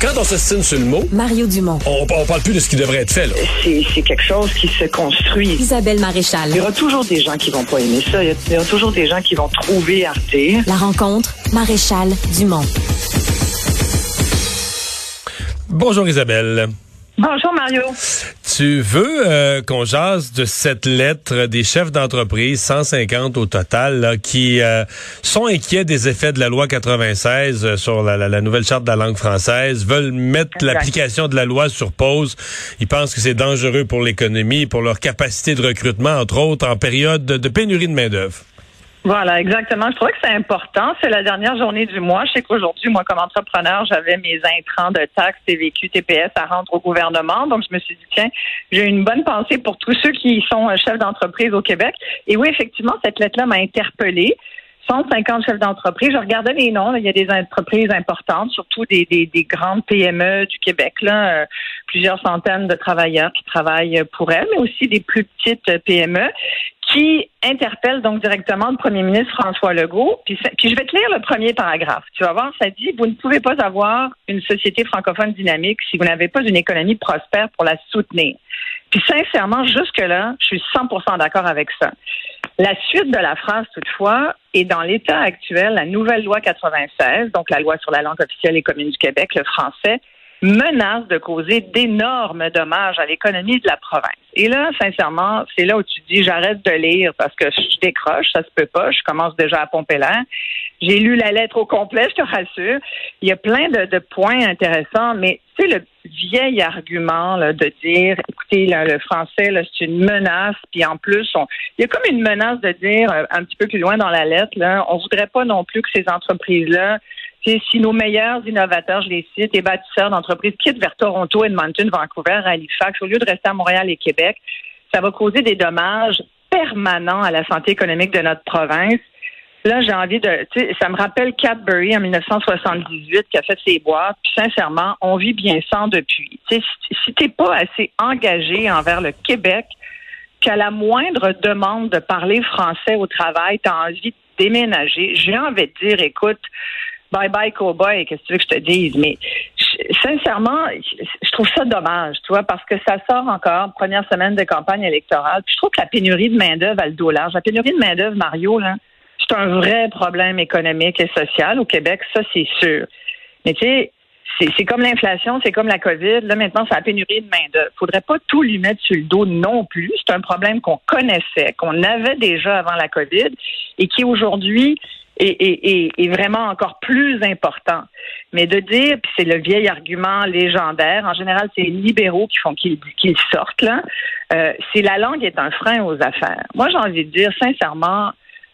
Quand on s'estime sur le mot, Mario Dumont. on, on parle plus de ce qui devrait être fait. Là. c'est c'est quelque chose qui se construit. Isabelle Maréchal. Il y aura toujours des gens qui vont pas aimer ça. Il y a- il y aura toujours des gens qui vont trouver Arte. La rencontre, Maréchal Dumont. Bonjour Isabelle. Bonjour Mario. Tu veux euh, qu'on jase de cette lettre des chefs d'entreprise, 150 au total, là, qui euh, sont inquiets des effets de la loi 96 euh, sur la, la- la nouvelle charte de la langue française, veulent mettre l'application de la loi sur pause. Ils pensent que c'est dangereux pour l'économie, pour leur capacité de recrutement, entre autres, en période de, de pénurie de main-d'œuvre. Voilà, exactement. Je trouvais que c'est important. C'est la dernière journée du mois. Je sais qu'aujourd'hui, moi, comme entrepreneur, j'avais mes intrants de taxes, TVQ, TPS à rendre au gouvernement. Donc, je me suis dit, tiens, j'ai une bonne pensée pour tous ceux qui sont euh, chefs d'entreprise au Québec. Et oui, effectivement, cette lettre-là m'a interpellée. 150 chefs d'entreprise. Je regardais les noms. Il y a des entreprises importantes, surtout des, des, des grandes PME du Québec. Euh, plusieurs centaines de travailleurs qui travaillent pour elles, mais aussi des plus petites euh, PME qui interpellent donc directement le premier ministre François Legault. Puis je vais te lire le premier paragraphe. Tu vas voir, ça dit, vous ne pouvez pas avoir une société francophone dynamique si vous n'avez pas une économie prospère pour la soutenir. Puis sincèrement, jusque-là, je suis 100% d'accord avec ça. La suite de la phrase, toutefois, est dans l'état actuel, la nouvelle loi 96, donc la loi sur la langue officielle et commune du Québec, le français, menace de causer d'énormes dommages à l'économie de la province. Et là, sincèrement, c'est là où tu dis j'arrête de lire parce que je décroche, ça se peut pas, je commence déjà à pomper l'air. J'ai lu la lettre au complet, je te rassure. Il y a plein de, de points intéressants, mais tu sais, le vieil argument là, de dire, écoutez, là, le français, c'est une menace, puis en plus, on, il y a comme une menace de dire, euh, un petit peu plus loin dans la lettre, là, on voudrait pas non plus que ces entreprises-là si nos meilleurs innovateurs, je les cite, et bâtisseurs d'entreprises quittent vers Toronto, Edmonton, Vancouver, Halifax, au lieu de rester à Montréal et Québec, ça va causer des dommages permanents à la santé économique de notre province. Là, j'ai envie de, ça me rappelle Cadbury en 1978 qui a fait ses boîtes. Puis sincèrement, on vit bien sans depuis. Tu sais, si, si t'es pas assez engagé envers le Québec, qu'à la moindre demande de parler français au travail, tu as envie de déménager, j'ai envie de dire, écoute, bye bye cowboy, qu'est-ce que tu veux que je te dise? Mais sincèrement, je, trouve ça dommage, tu vois, parce que ça sort encore, première semaine de campagne électorale. Puis je trouve que la pénurie de main-d'œuvre a le dos large. La pénurie de main-d'œuvre, Mario, là, c'est un vrai problème économique et social au Québec, ça c'est sûr. Mais tu sais, c'est c'est comme l'inflation, c'est comme la COVID. Là, maintenant, c'est la pénurie de main-d'œuvre. Faudrait pas tout lui mettre sur le dos non plus. C'est un problème qu'on connaissait, qu'on avait déjà avant la COVID et qui aujourd'hui est, est- est- vraiment encore plus important. Mais de dire, puis c'est le vieil argument légendaire, en général, c'est les libéraux qui font qu'ils qu'ils sortent, là, euh, c'est la langue est un frein aux affaires. Moi, j'ai envie de dire, sincèrement,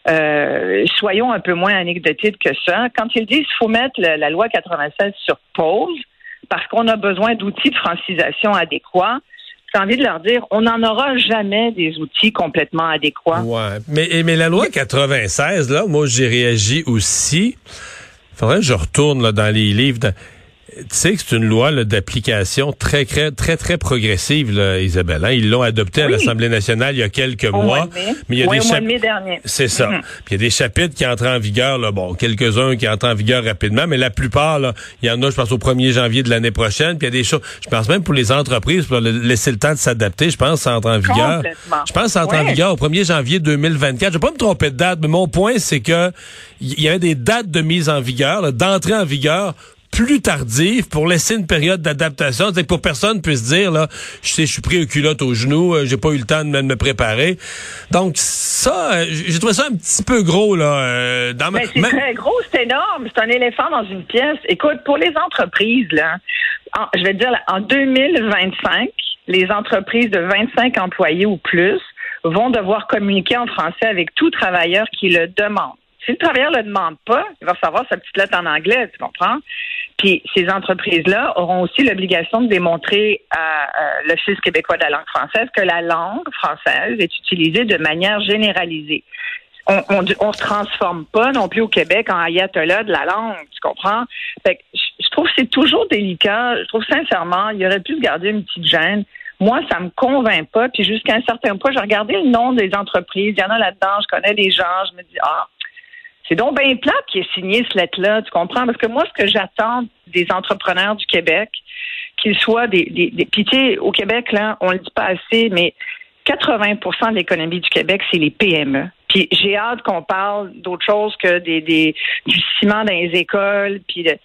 euh, soyons un peu moins anecdotiques que ça. Quand ils disent qu'il faut mettre la loi 96 sur pause parce qu'on a besoin d'outils de francisation adéquats, j'ai envie de leur dire, on n'en aura jamais des outils complètement adéquats. Ouais. Mais, mais la loi 96, là, moi, j'ai réagi aussi. Faudrait que je retourne là, dans les livres. Tu sais que c'est une loi d'application très, très, très, très progressive, là, Isabelle. hein? Ils l'ont adoptée à Oui. l'Assemblée nationale il y a quelques Au mois. mois de mai. Mais il y a Oui, des au mois chap- de mai dernier. C'est ça. Mhm. Puis il y a des chapitres qui entrent en vigueur, là, bon, quelques-uns qui entrent en vigueur rapidement, mais la plupart, là, il y en a, je pense, au 1er janvier de l'année prochaine. Puis il y a des choses, je pense même pour les entreprises, pour laisser le temps de s'adapter, je pense que ça entre en vigueur. Complètement. Je pense que ça entre en vigueur au 1er janvier 2024. Je vais pas me tromper de date, mais mon point, c'est que il y a des dates de mise en vigueur, d'entrée en vigueur plus tardive pour laisser une période d'adaptation, c'est que pour personne puisse dire là, je sais, je suis pris aux culottes aux genoux, euh, j'ai pas eu le temps de me, préparer. Donc ça, euh, j'ai trouvé ça un petit peu gros là. euh, dans ma, Mais c'est très gros, c'est énorme. C'est un éléphant dans une pièce. Écoute, pour les entreprises, là, en- je vais te dire, là, en 2025, les entreprises de 25 employés ou plus vont devoir communiquer en français avec tout travailleur qui le demande. Si le travailleur ne le demande pas, il va recevoir sa petite lettre en anglais, tu comprends? Puis ces entreprises-là auront aussi l'obligation de démontrer à l'Office québécois de la langue française que la langue française est utilisée de manière généralisée on, on, on se transforme pas non plus au Québec en ayatollah de la langue, tu comprends? Fait que je, trouve que c'est toujours délicat. Je trouve sincèrement, il aurait pu se garder une petite gêne. Moi, ça me convainc pas. Puis jusqu'à un certain point, j'ai regardé le nom des entreprises. Il y en a là-dedans. Je connais les gens. Je me dis, ah, C'est donc bien plate qui ait signé cette lettre-là, tu comprends? Parce que moi, ce que j'attends des entrepreneurs du Québec, qu'ils soient des, des, des puis tu sais, au Québec, là, on le dit pas assez, mais 80% de l'économie du Québec, c'est les PME. Puis j'ai hâte qu'on parle d'autre chose que des, des, du ciment dans les écoles, puis de,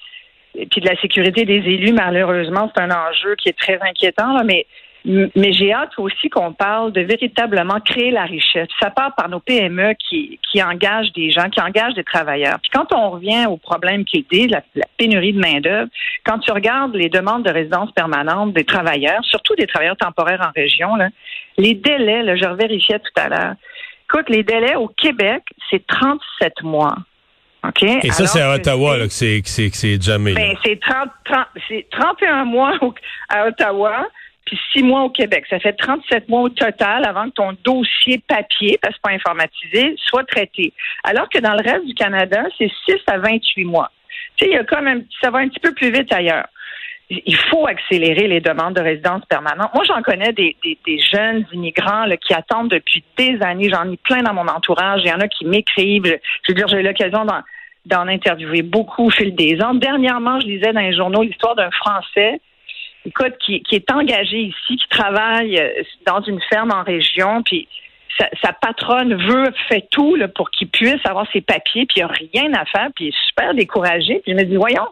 puis de la sécurité des élus. Malheureusement, c'est un enjeu qui est très inquiétant, là, mais mais j'ai hâte aussi qu'on parle de véritablement créer la richesse. Ça part par nos PME qui, qui engagent des gens, qui engagent des travailleurs. Puis quand on revient au problème qui est la, la pénurie de main-d'œuvre, quand tu regardes les demandes de résidence permanente des travailleurs, surtout des travailleurs temporaires en région, là, les délais, là, je revérifiais tout à l'heure. Écoute, les délais au Québec, c'est 37 mois. OK? Et ça, c'est à Ottawa que c'est jamais. Ben, c'est 30, 30, 31 mois à Ottawa puis six mois au Québec. Ça fait 37 mois au total avant que ton dossier papier, parce que pas informatisé, soit traité. Alors que dans le reste du Canada, c'est 6 à 28 mois. Tu sais, il y a quand même, ça va un petit peu plus vite ailleurs. Il faut accélérer les demandes de résidence permanente. Moi, j'en connais des, jeunes immigrants qui attendent depuis des années. J'en ai plein dans mon entourage. Il y en a qui m'écrivent. Je veux dire, j'ai eu l'occasion d'en interviewer beaucoup au fil des ans. Dernièrement, je lisais dans les journaux l'histoire d'un Français écoute, qui, est engagé ici, qui travaille euh, dans une ferme en région, puis sa, patronne veut, fait tout pour qu'il puisse avoir ses papiers, puis il n'y a rien à faire, puis il est super découragé. Puis je me dis, voyons,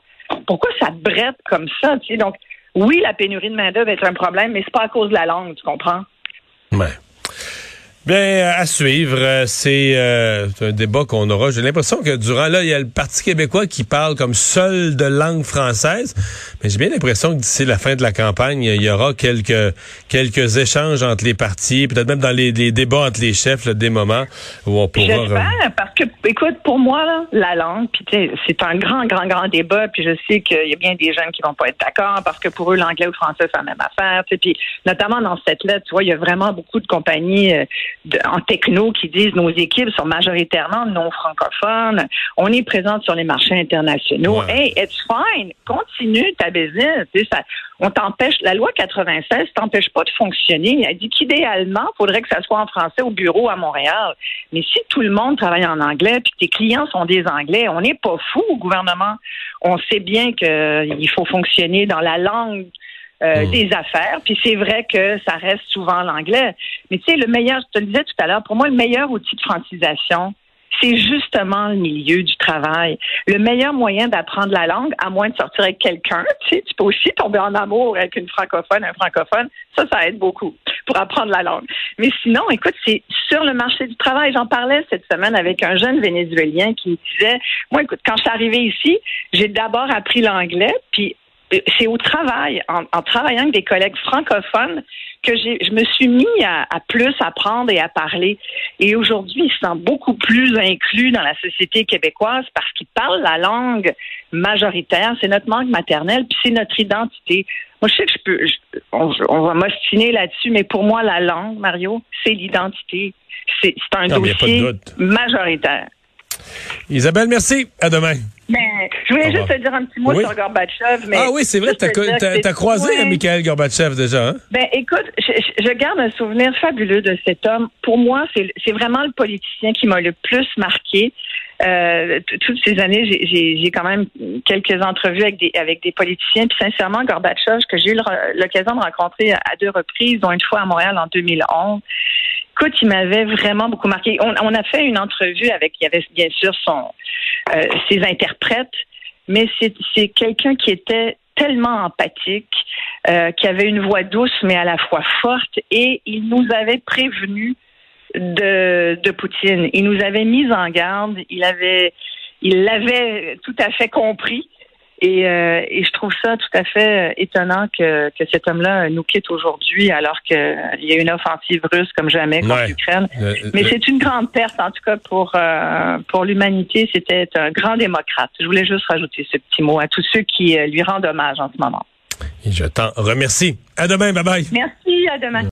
pourquoi ça brette comme ça? Tu? Donc, oui, la pénurie de main-d'œuvre est un problème, mais c'est pas à cause de la langue, tu comprends? Bien, à suivre, euh, c'est euh, un débat qu'on aura. J'ai l'impression que durant là, il y a le Parti québécois qui parle comme seul de langue française, mais j'ai bien l'impression que d'ici la fin de la campagne, il y aura quelques quelques échanges entre les partis, peut-être même dans les, débats entre les chefs, là, des moments où on pourra. J'espère, parce que, écoute, pour moi, là, la langue, c'est un grand, grand, grand débat, puis je sais qu'il y a bien des jeunes qui vont pas être d'accord, parce que pour eux, l'anglais ou le français, c'est la même affaire. Puis notamment dans cette lettre, tu vois, il y a vraiment beaucoup de compagnies. Euh, en techno qui disent nos équipes sont majoritairement non francophones. On est présent sur les marchés internationaux. Hey, it's fine. Continue ta business. Ça, on t'empêche. La loi 96 t'empêche pas de fonctionner. Elle dit qu'idéalement, il faudrait que ça soit en français au bureau à Montréal. Mais si tout le monde travaille en anglais, puis que tes clients sont des Anglais, on n'est pas fou au gouvernement. On sait bien qu'il faut fonctionner dans la langue euh, hmm. des affaires. Puis c'est vrai que ça reste souvent l'anglais. Mais tu sais, le meilleur, je te le disais tout à l'heure, pour moi, le meilleur outil de francisation, c'est justement le milieu du travail. Le meilleur moyen d'apprendre la langue, à moins de sortir avec quelqu'un, tu sais, tu peux aussi tomber en amour avec une francophone, un francophone. Ça, ça aide beaucoup pour apprendre la langue. Mais sinon, écoute, c'est sur le marché du travail. J'en parlais cette semaine avec un jeune Vénézuélien qui disait, moi, écoute, quand je suis arrivée ici, j'ai d'abord appris l'anglais, puis c'est au travail, en, travaillant avec des collègues francophones, que je me suis mis à, plus apprendre et à parler. Et aujourd'hui, ils se sentent beaucoup plus inclus dans la société québécoise parce qu'ils parlent la langue majoritaire. C'est notre langue maternelle, puis c'est notre identité. Moi, je sais que je peux, on, va m'ostiner là-dessus, mais pour moi, la langue, Mario, c'est l'identité. C'est un dossier majoritaire. Isabelle, merci. À demain. Ben, je voulais juste te dire un petit mot sur Gorbatchev. Mais ah oui, c'est vrai, tu as, croisé. Mikhail Gorbatchev déjà. Hein? Ben, écoute, je, garde un souvenir fabuleux de cet homme. Pour moi, c'est vraiment le politicien qui m'a le plus marqué. Euh, toutes ces années, j'ai quand même quelques entrevues avec des, avec des politiciens. Puis sincèrement, Gorbatchev, que j'ai eu l'occasion de rencontrer à deux reprises, dont une fois à Montréal en 2011, écoute, il m'avait vraiment beaucoup marqué. On, a fait une entrevue avec, il y avait bien sûr son, euh, ses interprètes, mais c'est quelqu'un qui était tellement empathique, euh, qui avait une voix douce mais à la fois forte, et il nous avait prévenu de, de Poutine. Il nous avait mis en garde. Il avait, il l'avait tout à fait compris. Et, euh, et, je trouve ça tout à fait étonnant que, que cet homme-là nous quitte aujourd'hui alors qu'il y a une offensive russe comme jamais contre l'Ukraine. Mais c'est une grande perte, en tout cas, pour, euh, pour l'humanité. C'était un grand démocrate. Je voulais juste rajouter ce petit mot à tous ceux qui euh, lui rendent hommage en ce moment. Et je t'en remercie. À demain. Bye bye. Merci. À demain.